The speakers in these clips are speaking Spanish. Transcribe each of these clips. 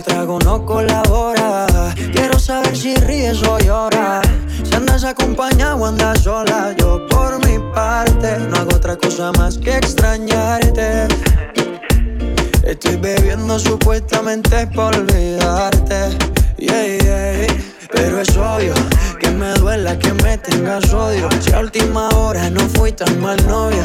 El trago no colabora. Quiero saber si ríes o lloras, si andas acompañado o andas sola. Yo por mi parte no hago otra cosa más que extrañarte. Estoy bebiendo supuestamente por olvidarte. Yeah, yeah. Pero es obvio que me duela que me tengas odio. Si a última hora no fui tan mal novia.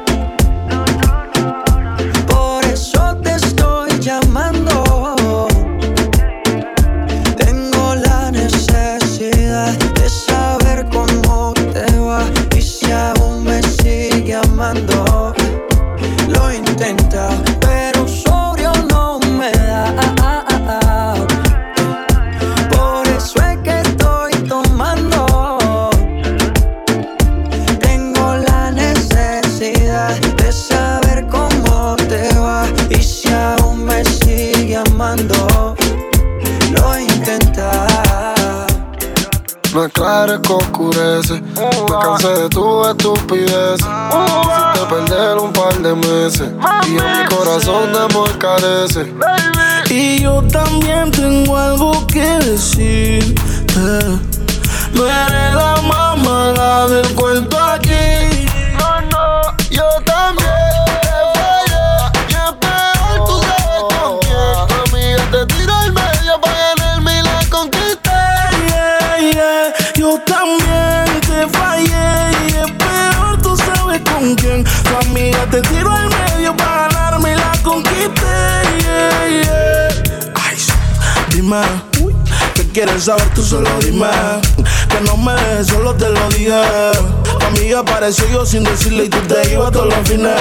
Apareció yo sin decirle y tú te ibas todos los fines.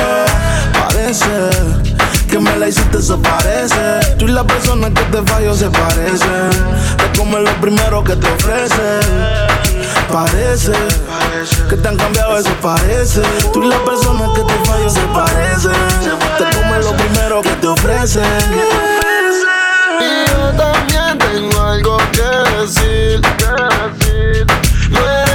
Parece que me la hiciste, eso parece. Tú y la persona que te falló se parecen. Te comes lo primero que te ofrecen. Parece que te han cambiado, eso parece. Tú y la persona que te falló se parecen. Te comes lo primero que te ofrecen. Y yo también tengo algo que decir. No eres la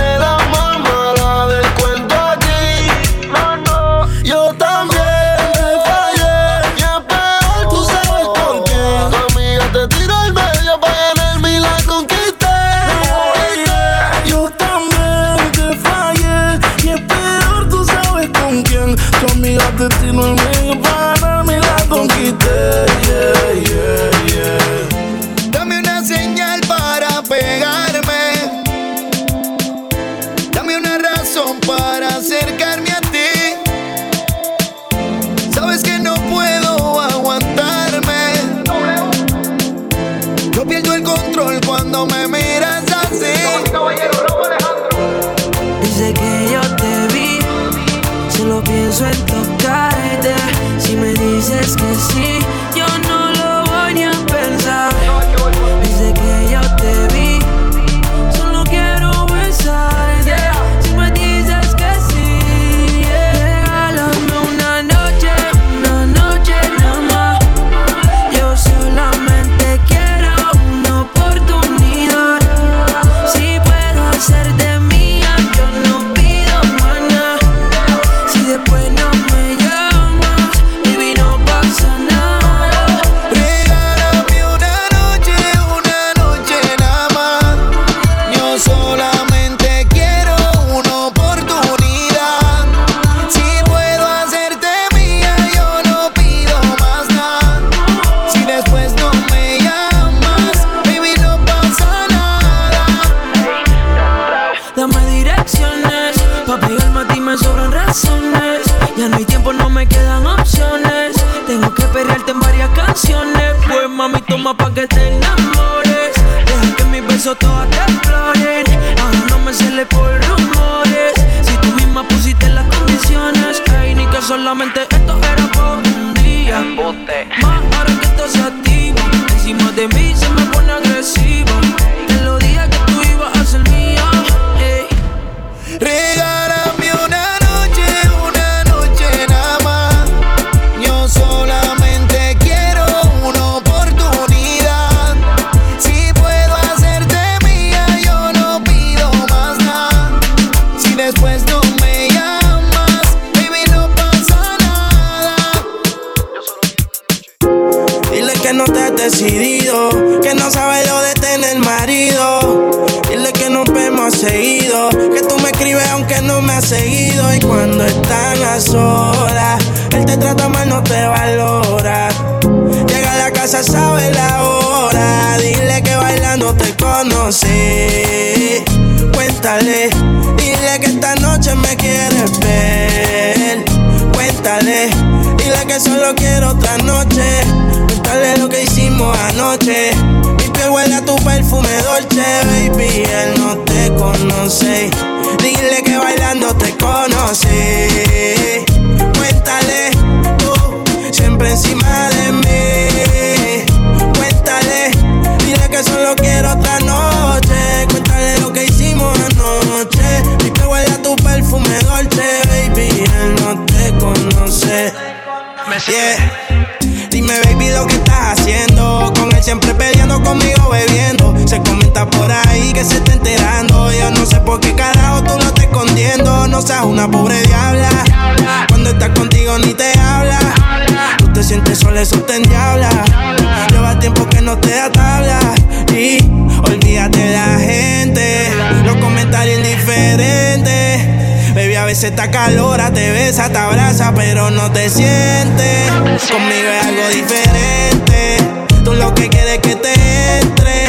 se te acalora, te besa, te abraza, pero no te sientes. Conmigo es algo diferente. Tú lo que quieres que te entre.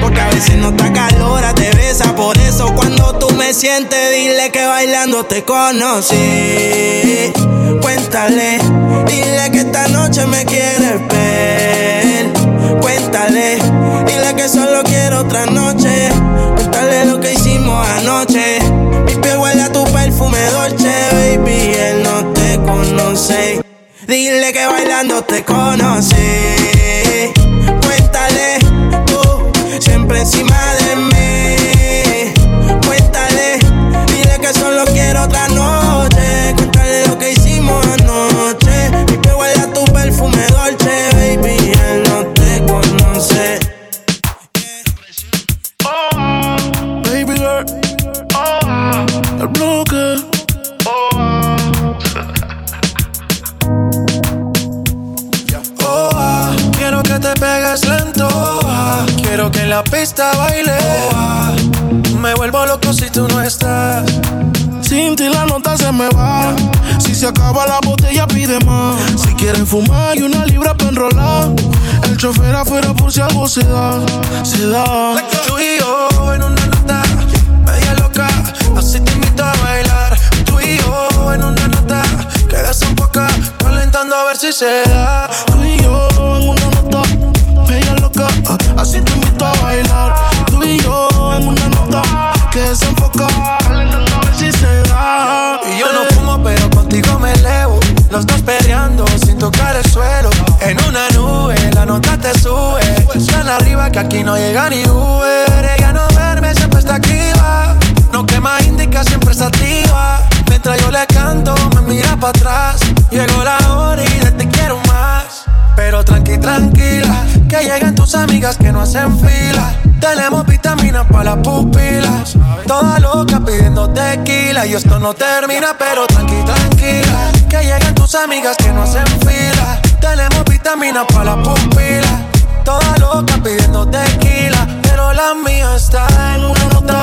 Porque a veces no te acalora, te besa. Por eso cuando tú me sientes, dile que bailando te conocí. Cuéntale, dile que esta noche me quieres ver. Cuéntale, dile que solo quiero otra noche. Cuéntale lo que hicimos anoche Dile que bailando te conocí. fumar y una libra pa' enrolar. El chofer afuera por si algo se da, se da. llega ni Uber, ella no verme siempre está activa. No quema indica, siempre está activa. Mientras yo le canto, me mira para atrás. Llegó la hora y de te quiero más. Pero tranqui, tranquila, que lleguen tus amigas que no hacen fila. Tenemos vitaminas para las pupilas. Toda loca pidiendo tequila y esto no termina, pero tranqui, tranquila. Que lleguen tus amigas que no hacen fila. Tenemos vitaminas para las pupilas Toda loca pidiendo tequila, pero la mía está en una nota.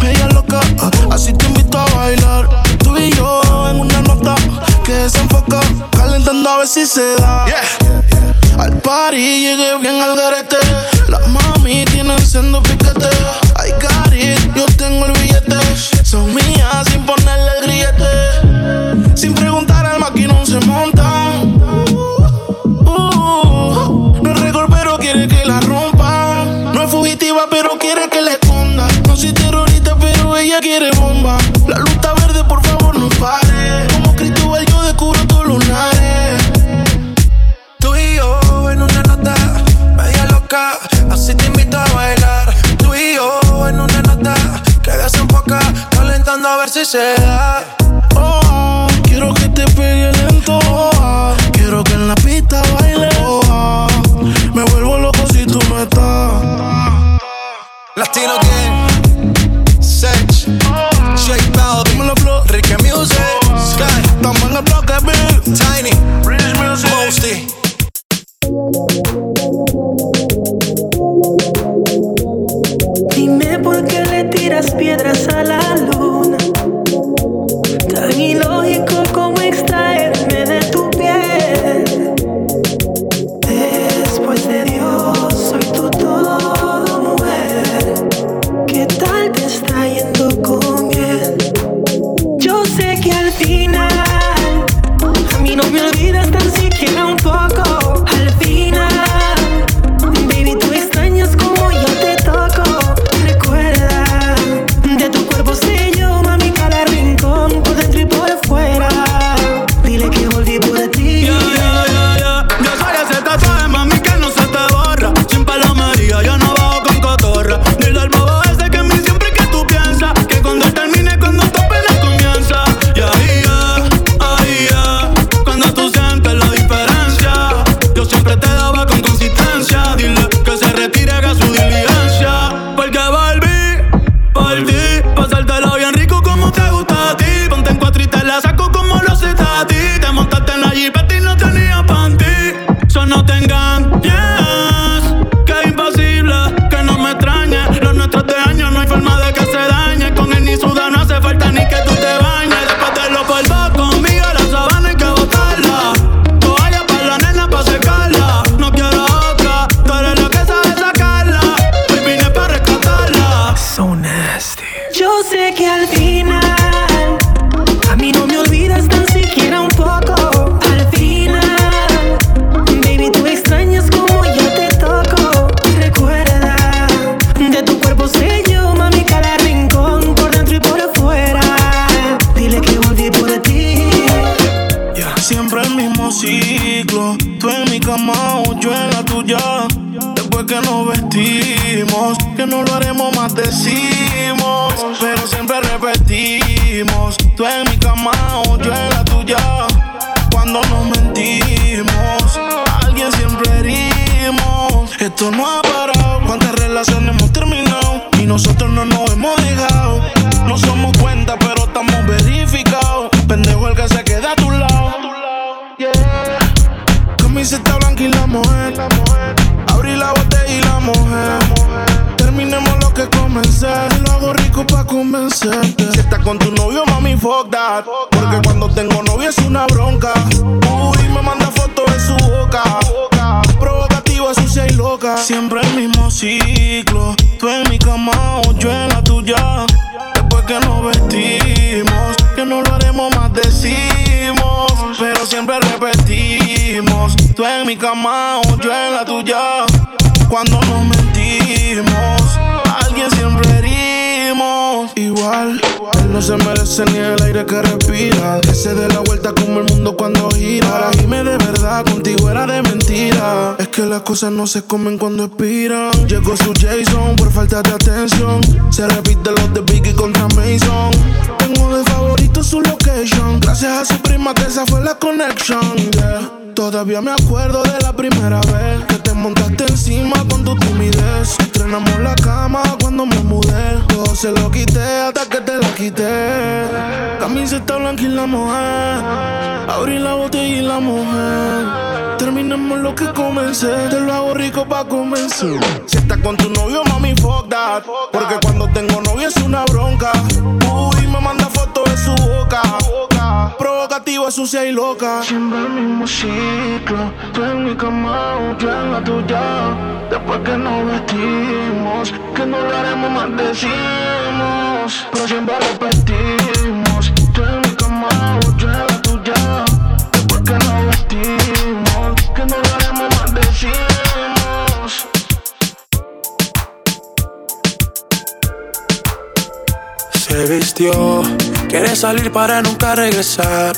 Media loca, así te invito a bailar. Tú y yo en una nota que se enfoca, calentando a ver si se da. Yeah. Al party llegué bien al garete. Las mami tienen siendo piquete. Ay, cari, yo tengo el billete Oh, quiero que te pegue lento. Quiero que en la pista baile. Oh, me vuelvo loco si tú no estás. Latino Gang, Sech, Jake Bell, Dímelo Flow, Ricky Music, Sky, estamos en el bloque Tiny, British Music, Mosty. Dime por qué le tiras piedras ahorita la saco que las cosas no se comen cuando expiran. Llegó su Jason por falta de atención. Se repite los de Biggie contra Mason. Tengo de favorito su location. Gracias a su prima que esa fue la connection. Yeah. Todavía me acuerdo de la primera vez que te montaste encima con tu timidez. Estrenamos la cama cuando me mudé. Todo se lo quité hasta que te la quité. Camiseta blanca y la mujer. Abrí la botella y la mujer. Terminamos lo que comencé. Te lo hago rico pa' comenzar, Si estás con tu novio, mami, fuck that. Porque cuando tengo novio es una bronca. Uy, me manda fuck su boca. Provocativa, sucia y loca. Siempre el mismo ciclo. Tú en mi cama, yo en la tuya. Después que nos vestimos, que no lo haremos más decimos. Pero siempre repetimos. Tú en mi cama, yo en la tuya. Después que nos vestimos, que no lo haremos más decimos. Se vistió Quiere salir para nunca regresar.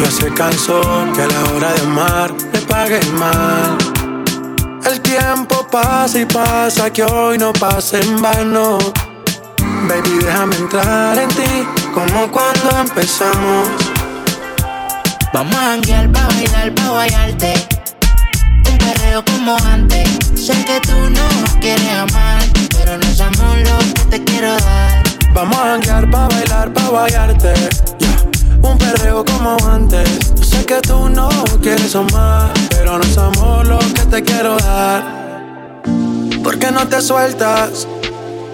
Ya se cansó que a la hora de amar le paguen mal. El tiempo pasa y pasa, que hoy no pasa en vano. Baby, déjame entrar en ti, como cuando empezamos. Vamos a janguear pa' bailar, pa' bailarte. Un perreo como antes. Sé que tú no quieres amar, pero no es amor lo que te quiero dar. Vamos a janguear pa' bailar, pa' bailarte. Un perreo como antes. Sé que tú no quieres amar, pero no somos lo que te quiero dar. ¿Por qué no te sueltas?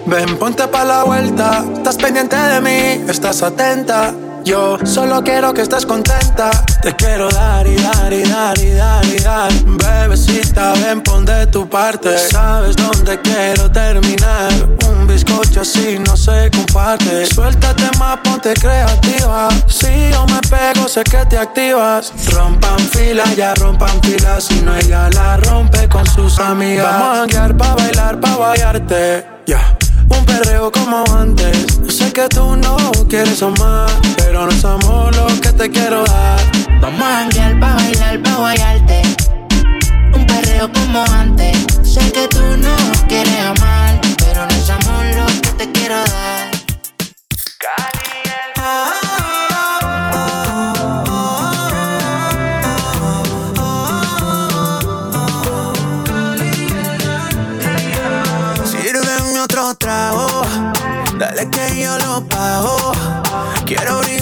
Ven, ponte pa' la vuelta. Estás pendiente de mí, estás atenta. Yo solo quiero que estés contenta. Te quiero dar y dar y dar y dar y dar. Bebecita, ven, pon de tu parte. Sabes dónde quiero terminar. Un bizcocho así no se comparte. Suéltate más, ponte creativa. Si yo me pego, sé que te activas. Rompan fila, ya rompan fila. Si no, ella la rompe con sus amigas. Vamos a guiar pa' bailar, pa' bailarte. Ya. Un perreo como antes. Sé que tú no quieres más, pero no somos lo que te quiero dar. Vamos a janguear pa' bailar, pa' guayarte. Un perreo como antes. Sé que tú no quieres amar, pero no somos lo que te quiero dar. Dale que yo lo pago. Quiero brindar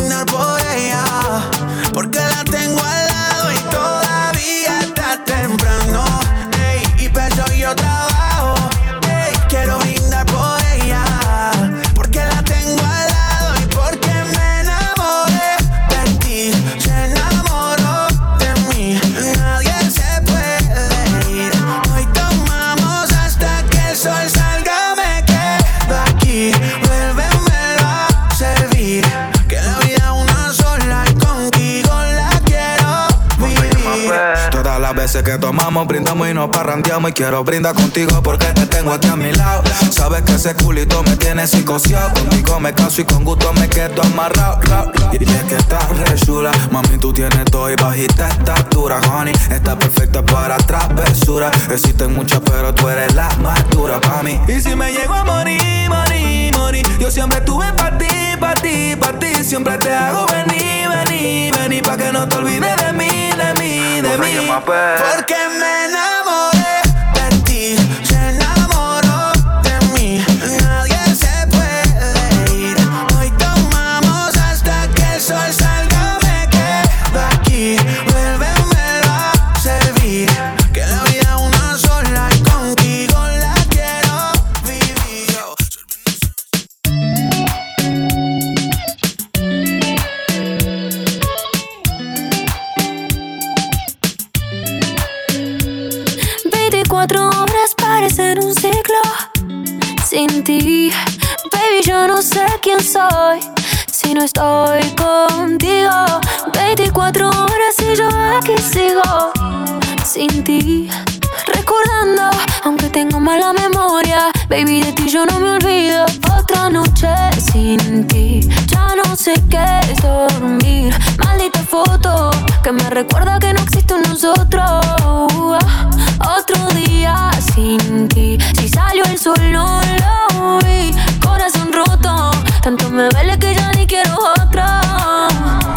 tomamos, brindamos y nos parrandeamos. Y quiero brindar contigo porque te tengo aquí a mi lado. Sabes que ese culito me tiene psicoseado. Contigo me caso y con gusto me quedo amarrado. rao. Y es que estás re chula. Mami, tú tienes todo y bajita estatura, honey. Estás perfecta para travesura. Existen muchas, pero tú eres la más dura para mí. Y si me llego a morir, morir, morir Yo siempre estuve para ti, para ti, para ti Siempre te hago venir, venir, venir Pa' que no te olvides de mí, de mí, de mí Porque me And I- si no estoy contigo. 24 horas y yo aquí sigo sin ti. Recordando, aunque tengo mala memoria, baby, de ti yo no me olvido. Otra noche sin ti, ya no sé qué es dormir. Maldita foto que me recuerda que no existe un nosotros. Otro día sin ti, si salió el sol no lo vi. Corazón roto, tanto me duele que ya ni quiero otra.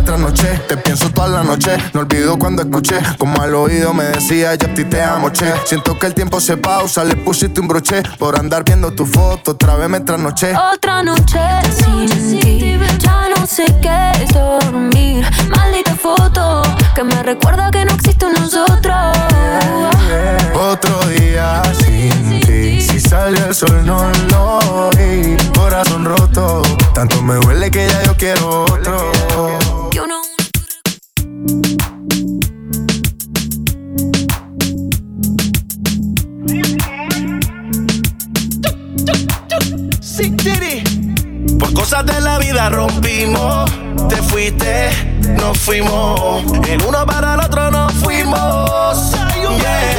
trasnoché Te pienso toda la noche. No olvido cuando escuché Como al oído me decía yo a ti te amo, che Siento que el tiempo se pausa Le pusiste un broche Por andar viendo tu foto Otra vez me trasnoché. Otra noche sin ti, ya no sé qué es dormir. Maldita foto que me recuerda que no existe un nosotros. Otro día sin ti. Si sale el sol no lo vi. Corazón roto. Tanto me duele que ya yo quiero otro Diddy Cosas de la vida rompimos. Te fuiste, nos fuimos. El uno para el otro nos fuimos.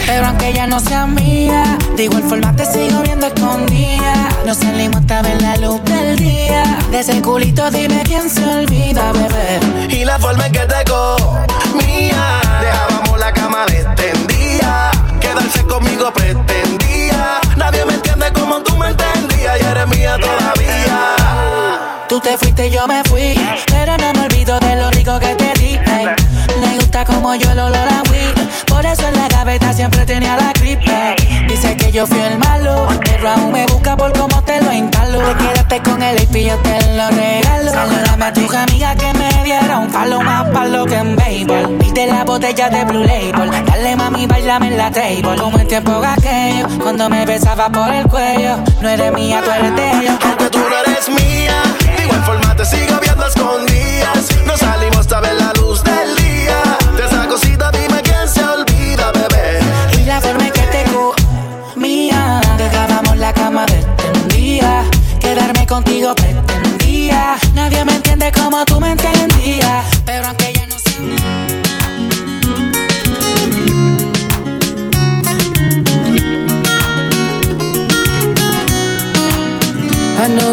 Pero aunque ya no sea mía, de igual forma te sigo viendo escondida. Nos salimos hasta ver la luz del día. De ese culito dime quién se olvida, bebé. Y la forma en que te mía Dejábamos la cama extendida. Quedarse conmigo pretendía. Nadie me entiende como tú me entendías. Y eres mía todavía. Tú te fuiste y yo me fui. Pero no me olvido de lo rico que te gusta como yo lo olor a Por eso en la gaveta siempre tenía la gripe. Dice que yo fui el malo. Pero aún me busca por cómo te lo instalo. Te quedaste con el y yo te lo regalo. Saludame a tus amigas que me dieron un palo más palo que en béisbol. Viste la botella de Blue Label. Dale mami, bailame en la table. Como en tiempo aquello. Cuando me besaba por el cuello. No eres mía, tú eres de ellos. Porque tú no eres mía. De igual forma te sigo viendo escondidas. No salimos contigo pretendía. Nadie me entiende como tú me entendías.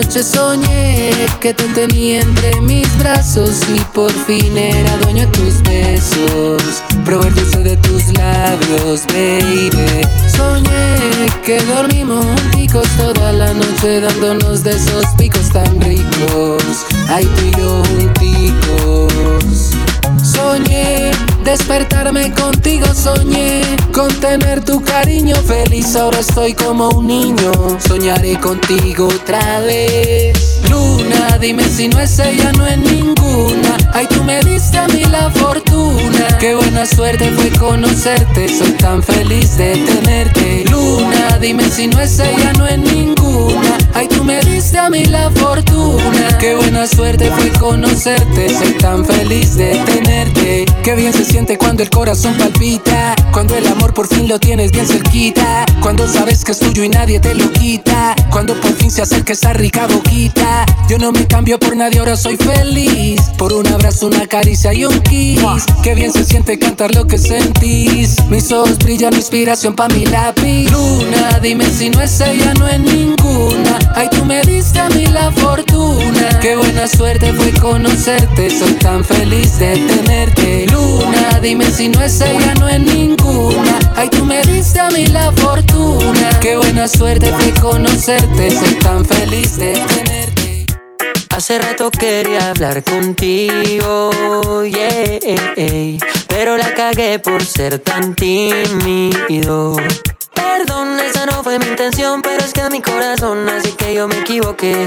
Soñé que te tenía entre mis brazos y por fin era dueño de tus besos. Probé el dulce de tus labios, baby. Soñé que dormimos junticos toda la noche dándonos de esos picos tan ricos. Ay, tú y yo junticos. Soñé despertarme contigo, soñé con tener tu cariño feliz. Ahora estoy como un niño, soñaré contigo otra vez. Luna, dime si no es ella, no es ninguna. Ay, tú me diste a mí la fortuna. Qué buena suerte fue conocerte, soy tan feliz de tenerte. Luna, dime si no es ella, no es ninguna. Ay, tú me diste a mí la fortuna. Qué buena suerte fue conocerte, soy tan feliz de tenerte. Qué bien cuando el corazón palpita. Cuando el amor por fin lo tienes bien cerquita. Cuando sabes que es tuyo y nadie te lo quita. Cuando por fin se acerca esa rica boquita. Yo no me cambio por nadie, ahora soy feliz. Por un abrazo, una caricia y un kiss. Qué bien se siente cantar lo que sentís. Mis ojos brillan, inspiración pa' mi lápiz. Luna, dime si no es ella, no es ninguna. Ay, tú me diste a mí la fortuna. Qué buena suerte fue conocerte. Soy tan feliz de tenerte. Luna, dime si no es ella, no es ninguna. Ay, tú me diste a mí la fortuna. Qué buena suerte fue conocerte. Soy tan feliz de tenerte. Hace rato quería hablar contigo, pero la cagué por ser tan tímido. Perdón, esa no fue mi intención, pero es que mi corazón, así que yo me equivoqué.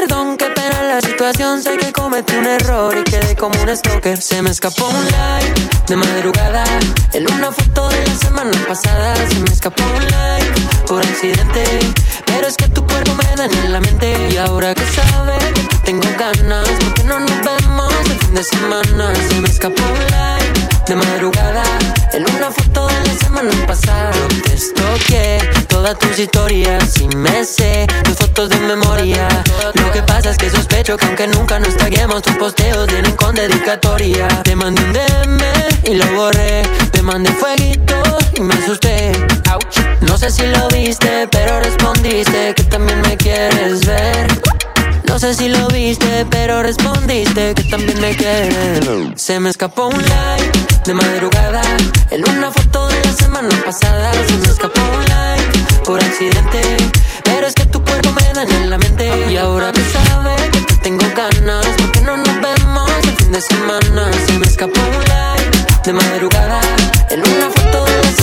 Perdón, qué pena la situación, sé que cometí un error y quedé como un stalker. Se me escapó un like de madrugada en una foto de la semana pasada. Se me escapó un like por accidente, pero es que tu cuerpo me da en la mente. Y ahora que sabes tengo ganas, porque no nos vemos el fin de semana? Se me escapó un like de madrugada en una foto de la semana pasada. Te estoqué todas tus historias y me sé tus fotos de memoria. Lo que pasa es que sospecho que aunque nunca nos taguemos, tus posteos vienen con dedicatoria. Te mandé un DM y lo borré. Te mandé fueguito y me asusté. No sé si lo viste, pero respondiste que también me quieres ver. No sé si lo viste, pero respondiste que también me quieres. Se me escapó un like de madrugada en una foto de la semana pasada. Se me escapó un like por accidente, pero es que tu cuerpo me daña en la mente. Y ahora que sabes que te tengo ganas, porque no nos vemos el fin de semana. Se me escapó un like de madrugada en una foto de la semana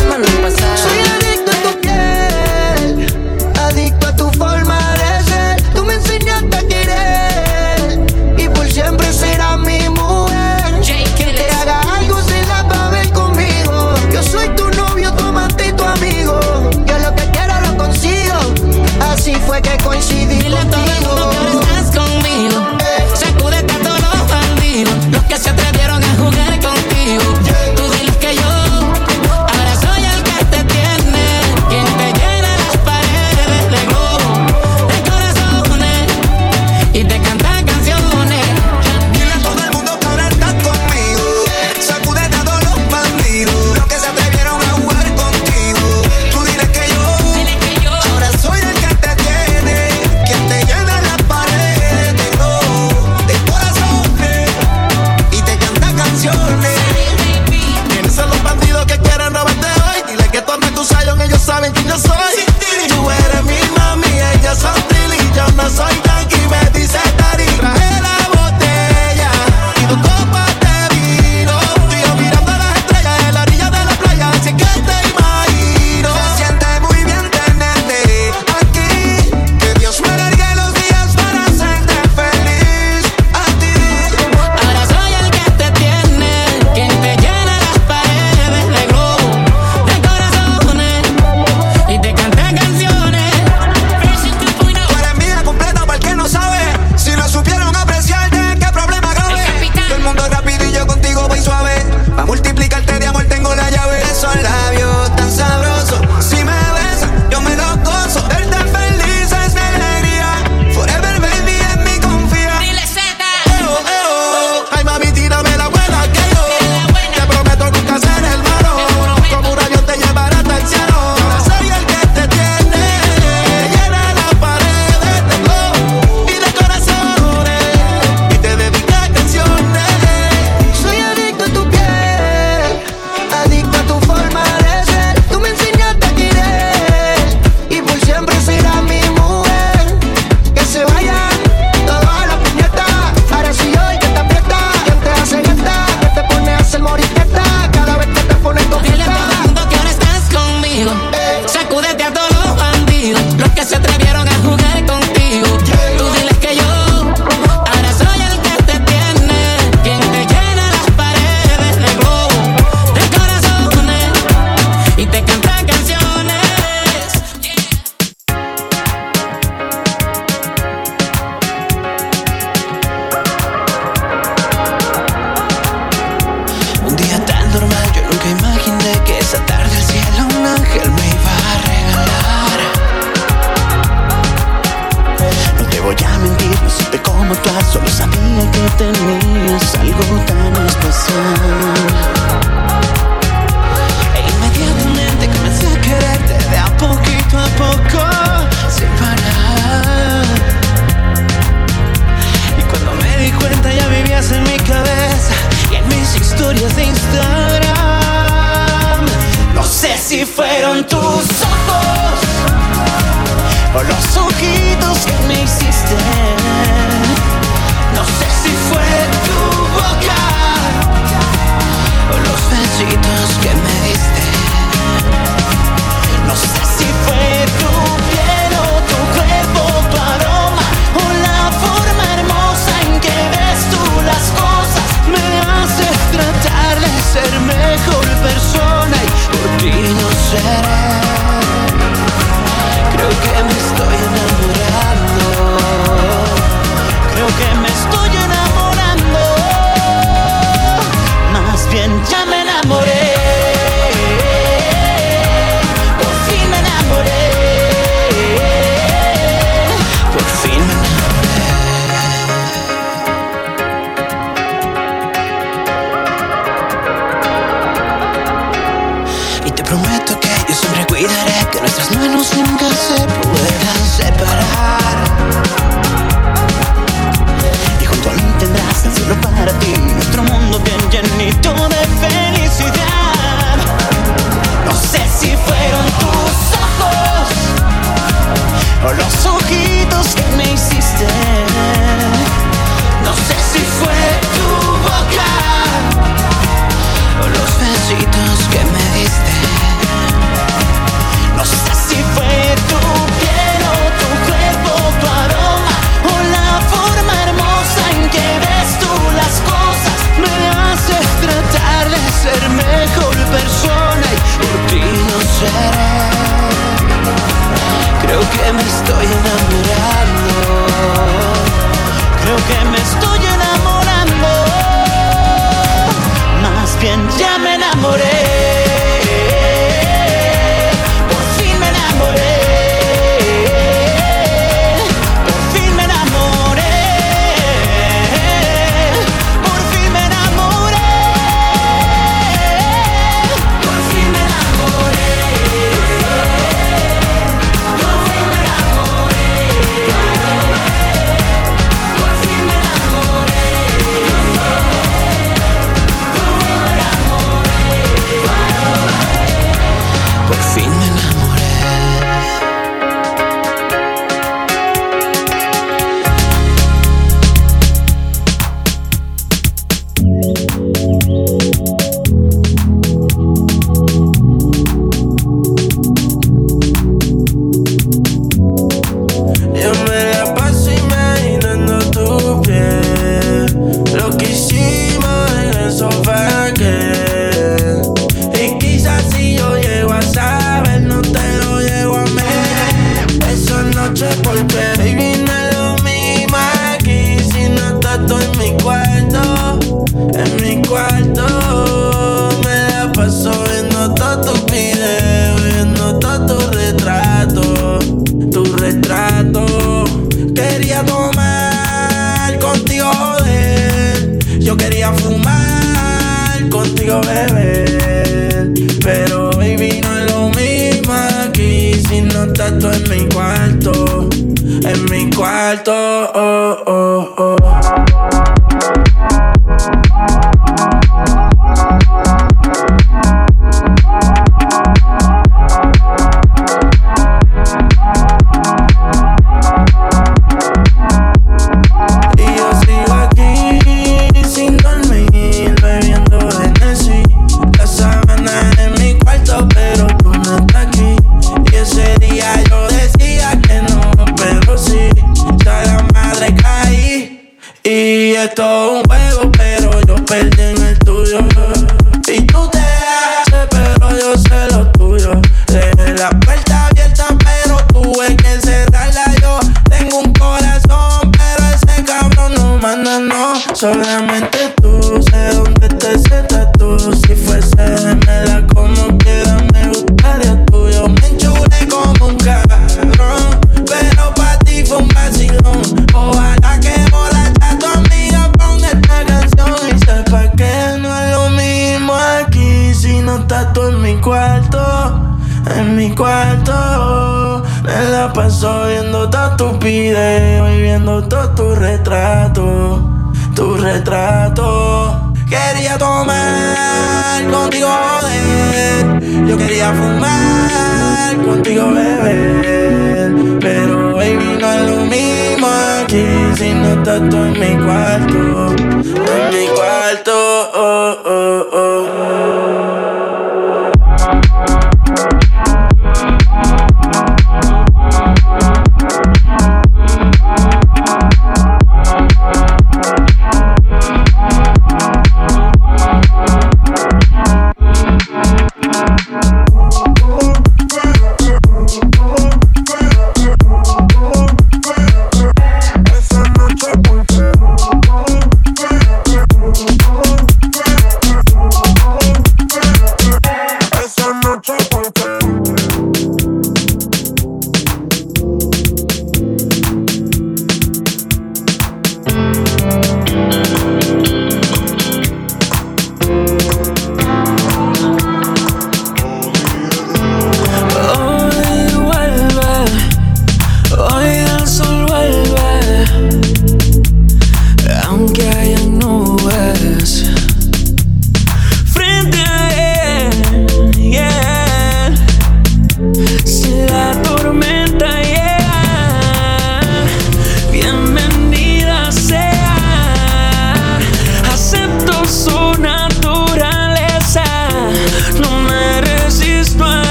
si no estás tú en mi cuarto.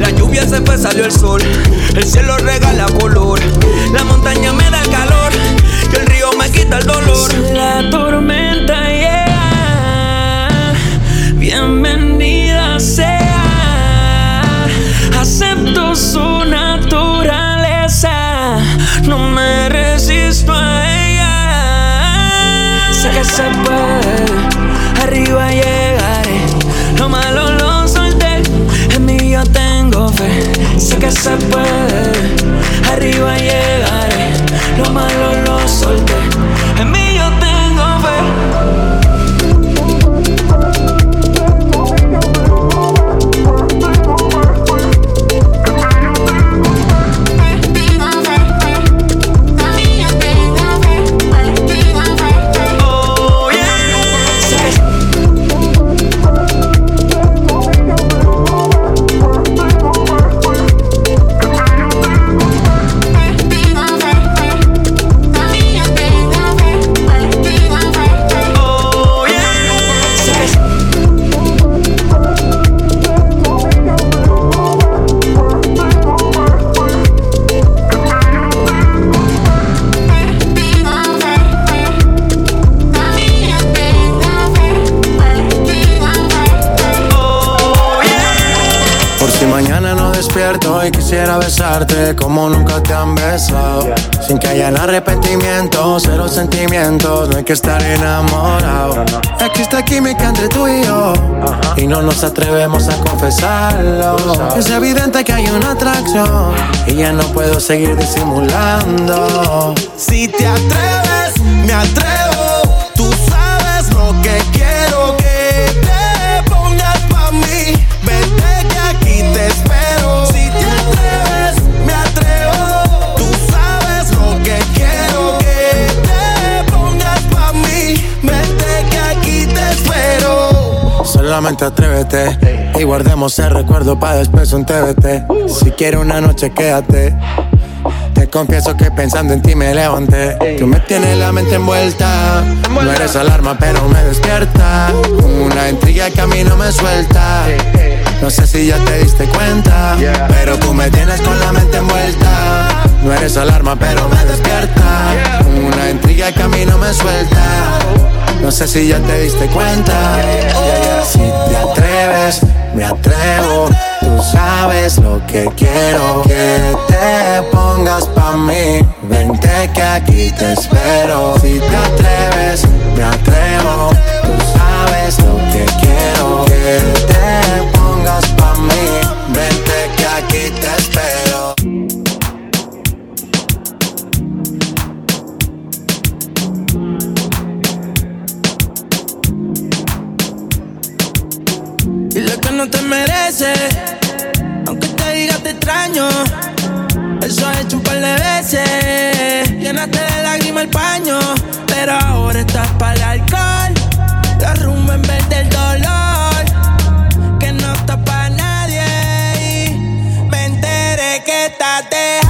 La lluvia se fue, salió el sol. El cielo regala color. La montaña me da calor. Y el río me quita el dolor. La tormenta llega. Bienvenida sea. Acepto su naturaleza. No me resisto a ella. Sé que se puede. Arriba llegaré. Lo malo que se puede, arriba llegaré, lo malo lo solté. Como nunca te han besado. Sin que haya arrepentimiento, cero sentimientos, no hay que estar enamorado. Existe química entre tú y yo, y no nos atrevemos a confesarlo. Es evidente que hay una atracción, y ya no puedo seguir disimulando. Si te atreves, me atrevo. Solamente atrévete y guardemos el recuerdo para después un TBT. Si quieres una noche, quédate. Te confieso que pensando en ti me levanté. Tú me tienes la mente envuelta. No eres alarma, pero me despierta. Una intriga que a mí no me suelta. No sé si ya te diste cuenta, pero tú me tienes con la mente envuelta. No eres alarma, pero me despierta. Una intriga que a mí no me suelta. No sé si ya te diste cuenta. Si te atreves, me atrevo. Tú sabes lo que quiero. Que te pongas pa' mí. Vente que aquí te espero. Si te atreves, me atrevo. Tú sabes lo que quiero. Que te pongas pa' mí. Vente que aquí te espero. Dile que no te merece, aunque te diga te extraño. Eso he hecho un par de veces. Llenaste de lágrimas el paño, pero ahora estás para el alcohol. La rumba en vez del dolor, que no está para nadie. Me enteré que estás deja,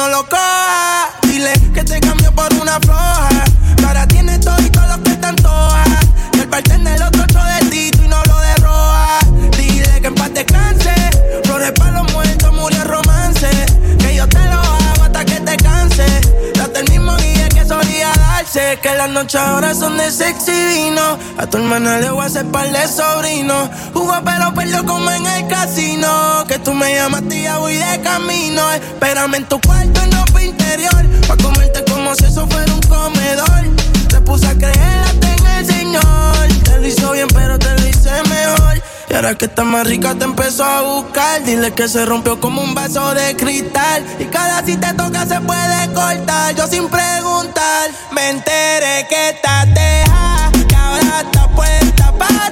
no lo cojas. Las noches ahora son de sexy vino. A tu hermana le voy a hacer par de sobrinos. Jugó pero perdió como en el casino. Que tú me llamas tía, voy de camino. Espérame en tu cuarto en ropa interior. Pa' comerte como si eso fuera un comedor. Te puse a creer hasta en el Señor. Te lo hizo bien, pero te lo hice mejor. Y ahora que está más rica te empezó a buscar. Dile que se rompió como un vaso de cristal. Y cada si te toca se puede cortar. Yo sin preguntar, me enteré que estás deja. Que ahora está puesta para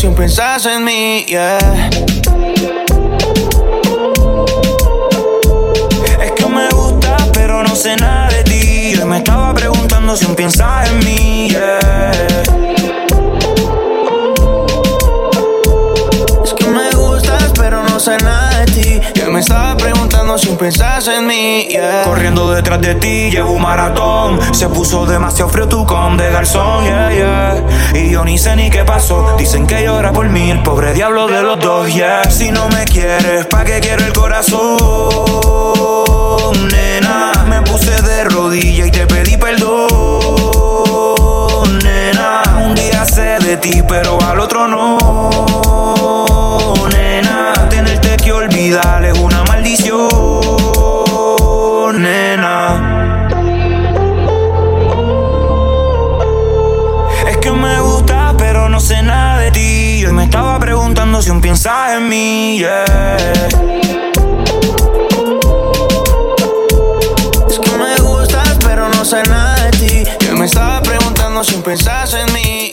preguntando si pensás en mí, yeah. Es que me gusta, pero no sé nada de ti. Él me estaba preguntando si piensas en mí, yeah. Me estaba preguntando si pensás en mí, yeah. Corriendo detrás de ti, llevo un maratón. Se puso demasiado frío tu con de garzón, yeah, yeah. Y yo ni sé ni qué pasó. Dicen que llora por mí, el pobre diablo de los dos, yeah. Si no me quieres, ¿pa' qué quiero el corazón? Nena, me puse de rodillas y te pedí perdón, nena. Un día sé de ti, pero al otro no, olvidar es una maldición, nena. Es que me gusta, pero no sé nada de ti. Hoy me estaba preguntando si aún piensas en mí, yeah. Es que me gustas, pero no sé nada de ti. Hoy me estaba preguntando si aún pensás en mí.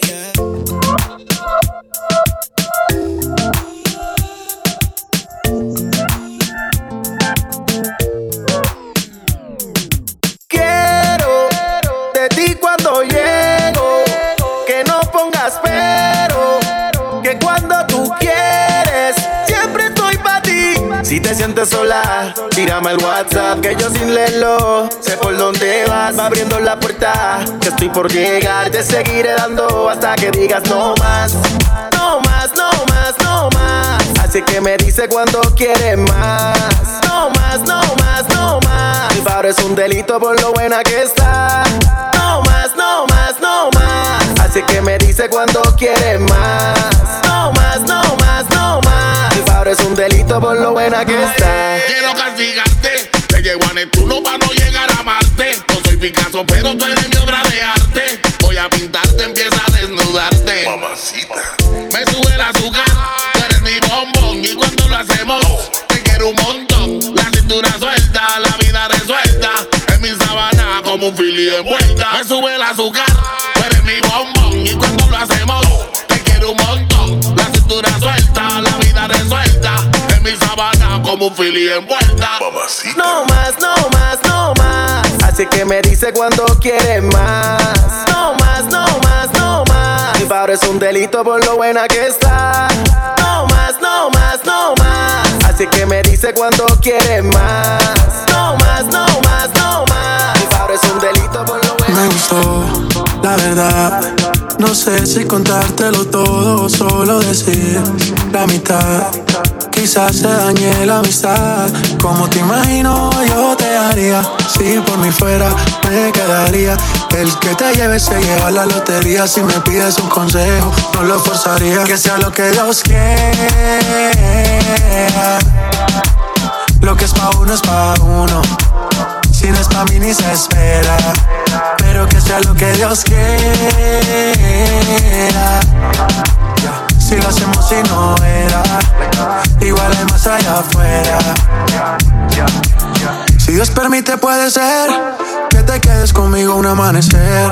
Sola, tírame el WhatsApp, que yo sin leerlo, sé por dónde vas, va abriendo la puerta, que estoy por llegar, te seguiré dando hasta que digas no más, no más, no más, no más. Así que me dice cuando quieres más, no más, no más, no más. El paro es un delito por lo buena que está, no más, no más, Así que me dice cuando quieres más, no más, no más, no más. El paro es un delito por lo buena que está. Quiero castigarte. Te llevo a Neptuno para no llegar a Marte. No soy Picasso, pero tú eres mi obra de arte. Voy a pintarte, empieza a desnudarte. Mamacita. Me sube el azúcar, tú eres mi bombón. Y cuando lo hacemos, te quiero un montón. La cintura suelta, la vida resuelta. En mi sabana como un fili envuelta. Me sube el azúcar, como un fili envuelta. No más, no más, no más. Así que me dice cuando quiere más. No más, no más, no más. El paro es un delito por lo buena que está. No más, no más, no más. Así que me dice cuando quiere más. No más, no más, no más. El paro es un delito por lo buena Me gustó, la verdad. No sé si contártelo todo o solo decir la mitad. Quizás se dañe la amistad. Como te imagino, yo te haría. Si por mí fuera, me quedaría. El que te lleve se lleva la lotería. Si me pides un consejo, no lo forzaría. Que sea lo que Dios quiera. Lo que es pa' uno es pa' uno. Si no es pa' mí ni se espera. Pero que sea lo que Dios quiera. Si lo hacemos y no era. Igual hay más allá afuera. Si Dios permite, puede ser te quedes conmigo un amanecer.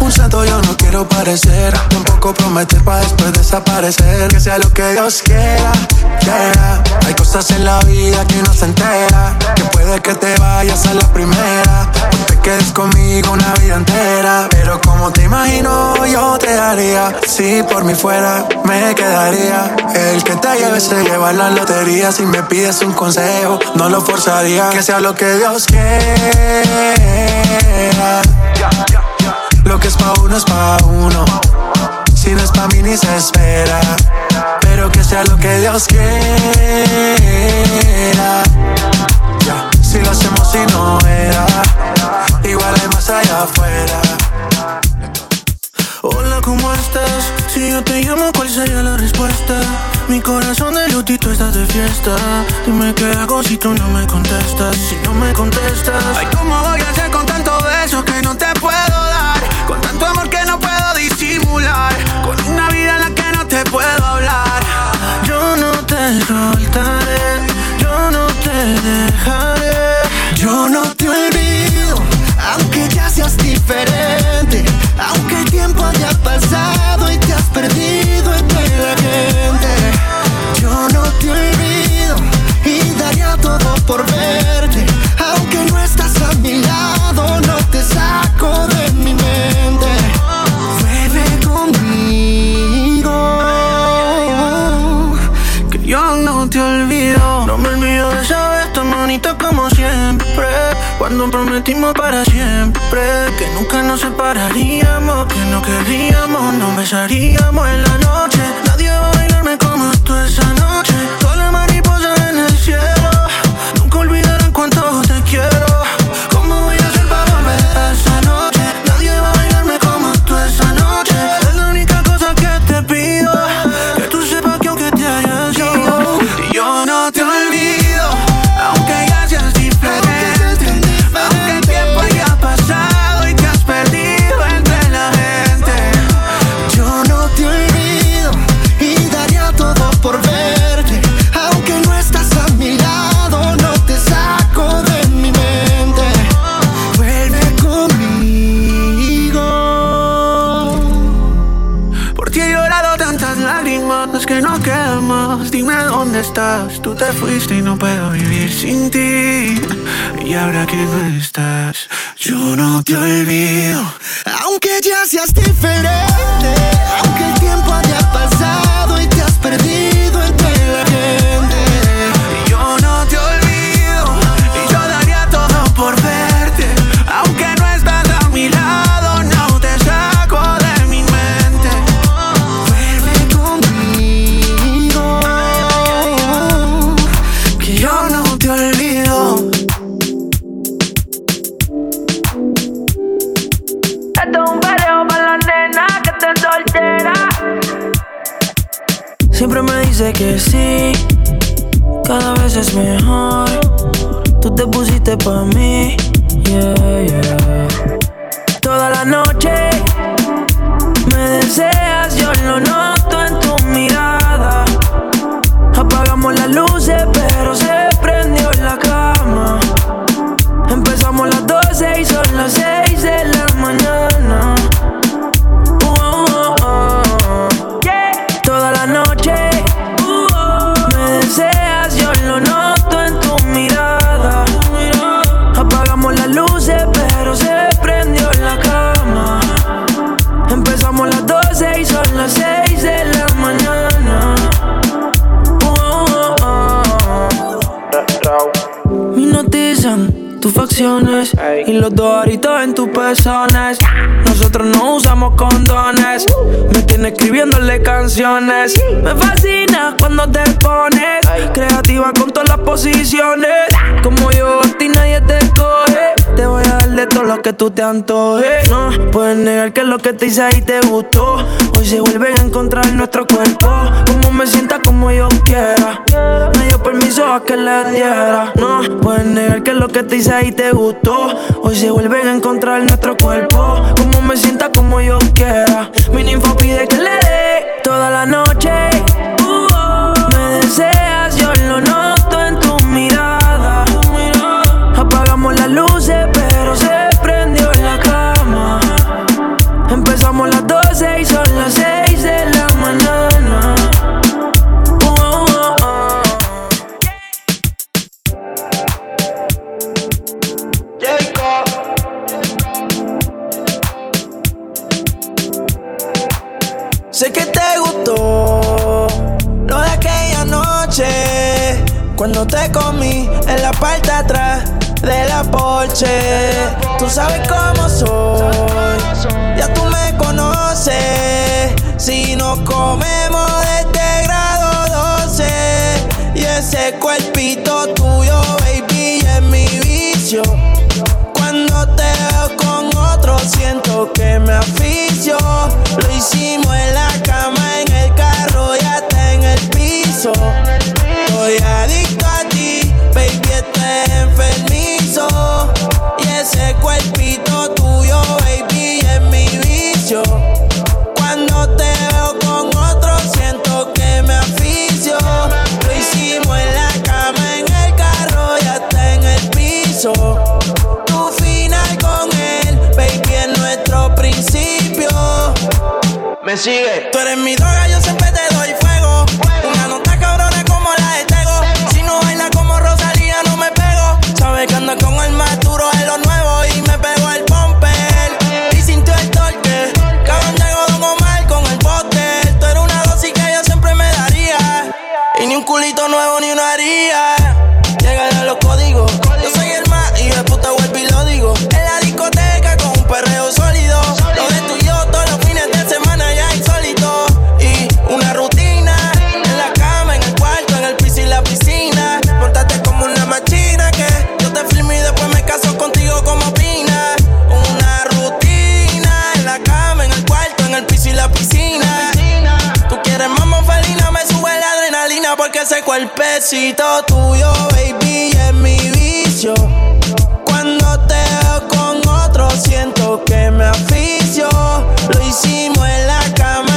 Un santo yo no quiero parecer, tampoco prometer para después desaparecer. Que sea lo que Dios quiera. Hay cosas en la vida que no se entera. Que puede que te vayas a la primera. O te quedes conmigo una vida entera. Pero como te imagino, yo te haría. Si por mí fuera, me quedaría. El que te lleve se lleva la lotería. Si me pides un consejo, no lo forzaría. Que sea lo que Dios quiera. Lo que es pa' uno es pa' uno. Si no es pa' mí ni se espera. Pero que sea lo que Dios quiera. Si lo hacemos y no era. Igual hay más allá afuera. Hola, ¿cómo estás? Si yo te llamo, ¿cuál sería la respuesta? Mi corazón de luto y tú estás de fiesta. Dime qué hago si tú no me contestas. Si no me contestas, ay, ¿cómo voy a hacer con tanto beso que no te puedo dar? Con tanto amor que no puedo disimular. Con una vida en la que no te puedo hablar. Yo no te soltaré, yo no te dejaré. Yo no te olvido, aunque ya seas diferente. Aunque el tiempo haya pasado por verte. Aunque no estás a mi lado, no te saco de mi mente. Vuelve conmigo, que yo no te olvido. No me olvido de esa vez tan bonita como siempre. Cuando prometimos para siempre que nunca nos separaríamos, que no queríamos, nos besaríamos en la noche. Nadie va a bailarme como tú esa noche. Las mariposas en el cielo, Te fuiste y no puedo vivir sin ti. Y ahora que no estás, yo no te olvido. Aunque ya seas diferente. tú te antojes. No puedes negar que lo que te hice ahí te gustó. Hoy se vuelven a encontrar nuestro cuerpo. Como me sienta como yo quiera. Me dio permiso a que le diera. No puedes negar que lo que te hice ahí te gustó. Hoy se vuelven a encontrar nuestro cuerpo. Como me sienta como yo quiera. Mi ninfa pide que le el piso y la piscina. Tú quieres más morfelina, me sube la adrenalina porque ese cuerpecito tuyo, baby, es mi vicio. Cuando te veo con otro, siento que me aficio. Lo hicimos en la cama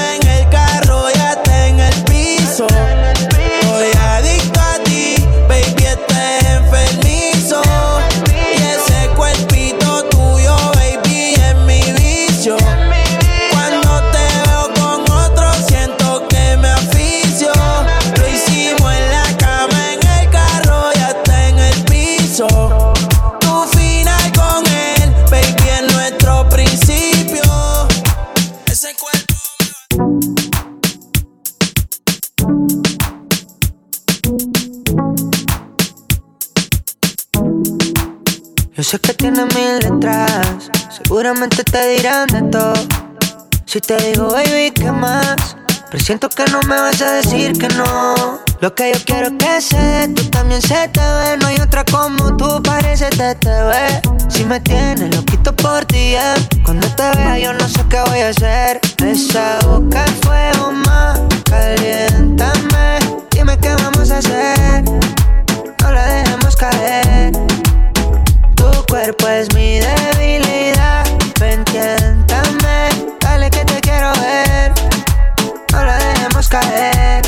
seguramente te dirán de todo. Si te digo, baby, ¿qué más? Presiento que no me vas a decir que no. Lo que yo quiero que sé, tú también se te ve. No hay otra como tú, parece te te ve. Si me tienes loquito por ti, eh. cuando te vea yo no sé qué voy a hacer. Esa boca es fuego más, caliéntame. Dime qué vamos a hacer, no la dejemos caer cuerpo es mi debilidad. Ven, dale que te quiero ver. No la dejemos caer.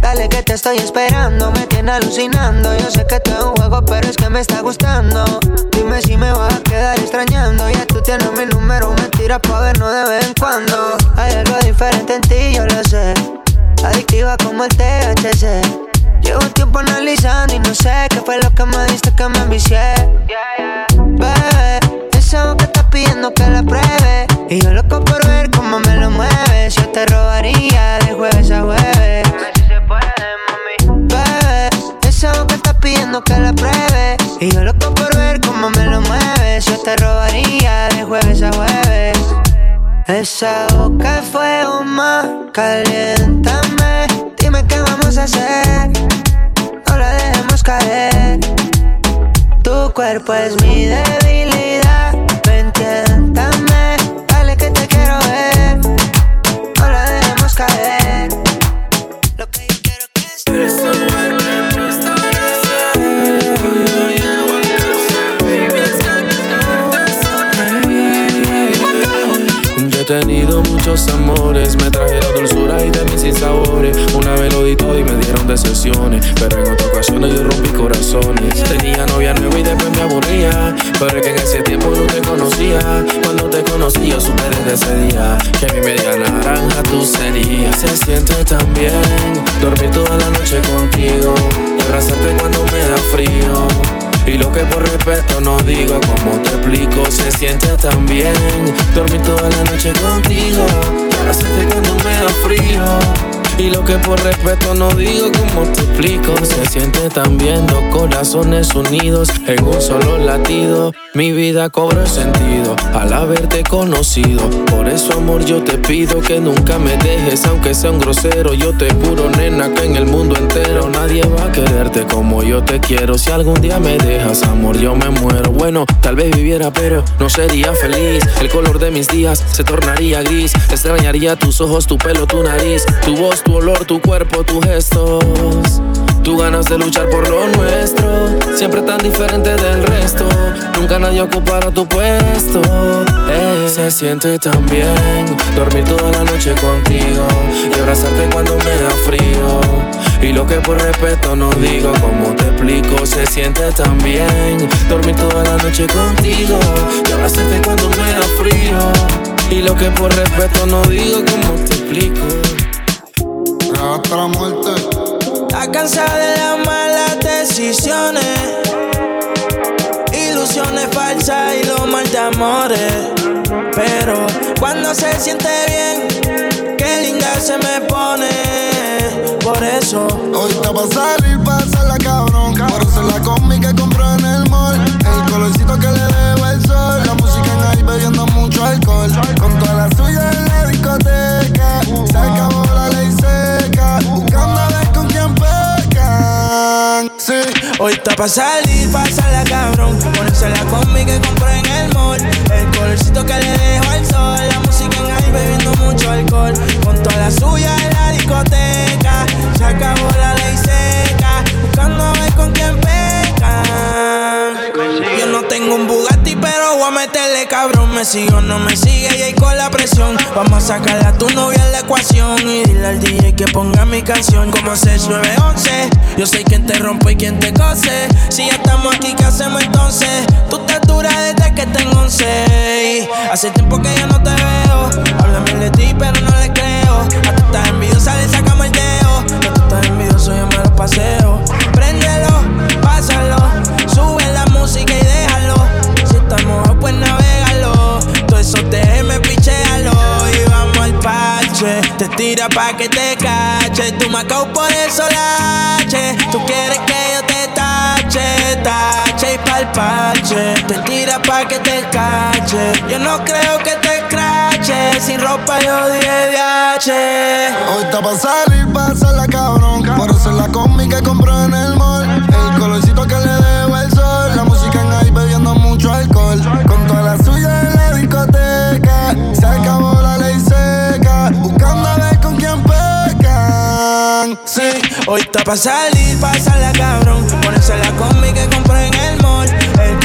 Dale que te estoy esperando, me tiene alucinando. Yo sé que te es un juego, pero es que me está gustando. Dime si me vas a quedar extrañando. Ya tú tienes mi número, me tiras pa' vernos de vez en cuando. Hay algo diferente en ti, yo lo sé. Adictiva como el THC. Llevo un tiempo analizando y no sé qué fue lo que me diste que me envicié. Bebé, esa estás pidiendo que la pruebe. Y yo loco por ver cómo me lo mueves. Yo te robaría de jueves a jueves. Si se puede, mami. Bebé, esa que estás pidiendo que la pruebe. Y yo loco por ver cómo me lo mueves. Yo te robaría de jueves a jueves. Esa boca fue más, caliéntame. Dime qué vamos a hacer caer. Tu cuerpo es mi debilidad. Ven, dale que te quiero ver. No la dejemos caer. Tenido muchos amores, me trajeron dulzura y de mis sinsabores. Una vez lo di todo y me dieron decepciones, pero en otras ocasiones yo rompí corazones. Tenía novia nueva y después me aburría, pero es que en ese tiempo no te conocía. Cuando te conocí yo supe desde ese día que mi media naranja tú serías. Se siente tan bien dormir toda la noche contigo y abrazarte cuando me da frío. Y lo que por respeto no digo, como te explico, se siente tan bien. Dormir toda la noche contigo, para hacerte cuando me da frío. Y lo que por respeto no digo, como te explico. Se siente tan bien, dos corazones unidos en un solo latido. Mi vida cobra sentido al haberte conocido. Por eso, amor, yo te pido que nunca me dejes, aunque sea un grosero. Yo te juro, nena, que en el mundo entero nadie va a quererte como yo te quiero. Si algún día me dejas, amor, yo me muero. Bueno, tal vez viviera, pero no sería feliz. El color de mis días se tornaría gris. Extrañaría tus ojos, tu pelo, tu nariz, tu voz tu olor, tu cuerpo, tus gestos. Tu ganas de luchar por lo nuestro, siempre tan diferente del resto. Nunca nadie ocupará tu puesto. Eh, se siente tan bien dormir toda la noche contigo y abrazarte cuando me da frío. Y lo que por respeto no digo, como te explico, se siente tan bien dormir toda la noche contigo y abrazarte cuando me da frío. Y lo que por respeto no digo, como te explico Pero cuando se siente bien, qué linda se me pone. Por eso, hoy está pa' salir, pa' la cabrón. Por eso la combi que compró en el mall. El colorcito que le debo el sol. La música en ahí bebiendo mucho alcohol. Con toda la suya en la discoteca. Se acabó la ley buscando a ver con quién pecan. Hoy está pa' salir, la cabrón. Ponerse la combi que compré en el mall. El colorcito que le dejo al sol. La música en ahí bebiendo mucho alcohol. Con toda la suya en la discoteca. Se acabó la ley seca. Buscando a ver con quién Yo no tengo un Bugatti, pero voy a meterle cabrón. Me sigo, no me sigue y ahí con la presión. Vamos a sacarle a tu novia en la ecuación. Y dile al DJ que ponga mi canción como 6911. Yo sé quién te rompo y quién te cose. Si ya estamos aquí, ¿qué hacemos entonces? Tú te dura desde que tengo 11. Hace tiempo que ya no te veo. Háblame de ti, pero no le creo. A estás envidiosa, le sacamos el dedo. A tú estás envidioso, yo me lo paseo. Préndelo, pásalo música y déjalo. Si estás mojado, pues navegalo. Todo eso déjeme pichealo y vamos al parche. Te tira pa' que te cache. Tú me por eso lache. Tú quieres que yo te tache, tache y pa'l parche. Te tira pa' que te cache. Yo no creo que te crache. Sin ropa yo dije viaje. Hoy está pa' salir, pasa la cabrón. Por hacer la cómica que compró en el mall. El colorcito que le debo el sol sí. Hoy está pa' salir, pásala cabrón. Ponerse la combi que compré en el mall. El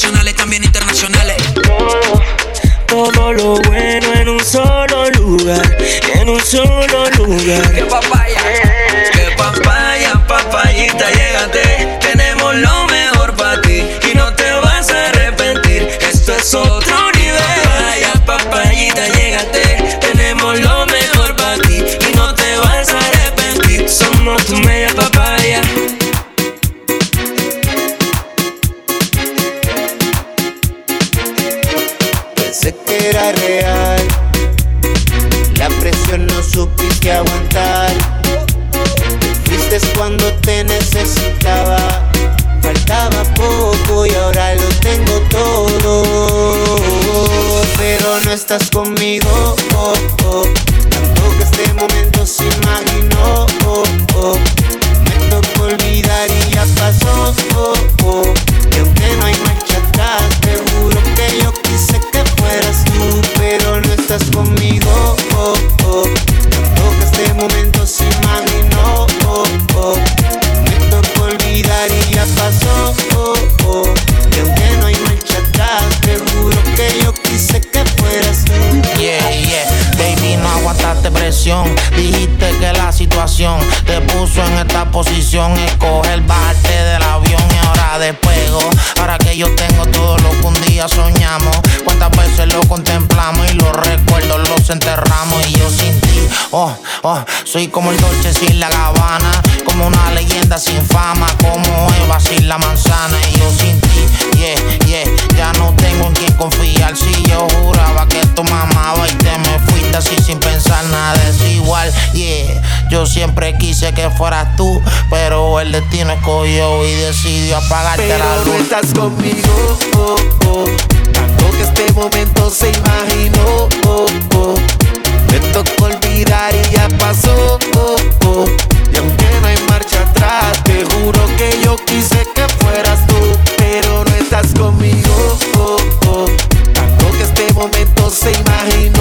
nacionales, también internacionales. Todo, todo lo bueno en un solo lugar, en un solo lugar. Oh, soy como el Dolce sin la Gabbana, como una leyenda sin fama, como Eva sin la manzana y yo sin ti. Yeah, yeah, ya no tengo en quien confiar. Si yo juraba que tú mamaba y te me fuiste así sin pensar nada es igual Yeah, yo siempre quise que fueras tú, pero el destino escogió y decidió apagarte pero la luz. No estás conmigo, oh, oh, tanto que este momento se imaginó. Oh, oh. Me tocó olvidar y ya pasó. Oh, oh. Y aunque no hay marcha atrás, te juro que yo quise que fueras tú, pero no estás conmigo. Oh, Tanto que este momento se imaginó.